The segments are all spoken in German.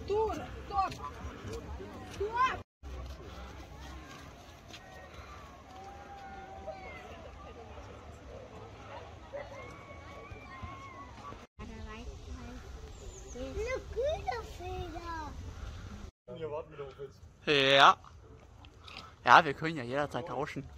Arturo, stop! Stop! Ja. Ja, wir können ja jederzeit tauschen.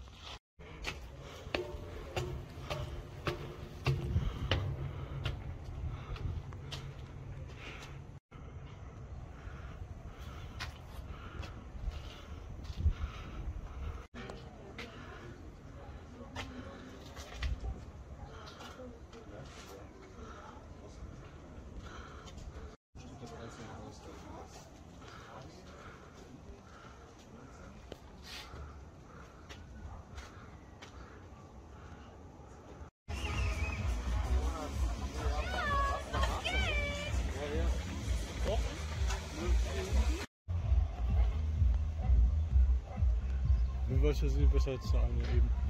Nur was sie besser zahlen eben.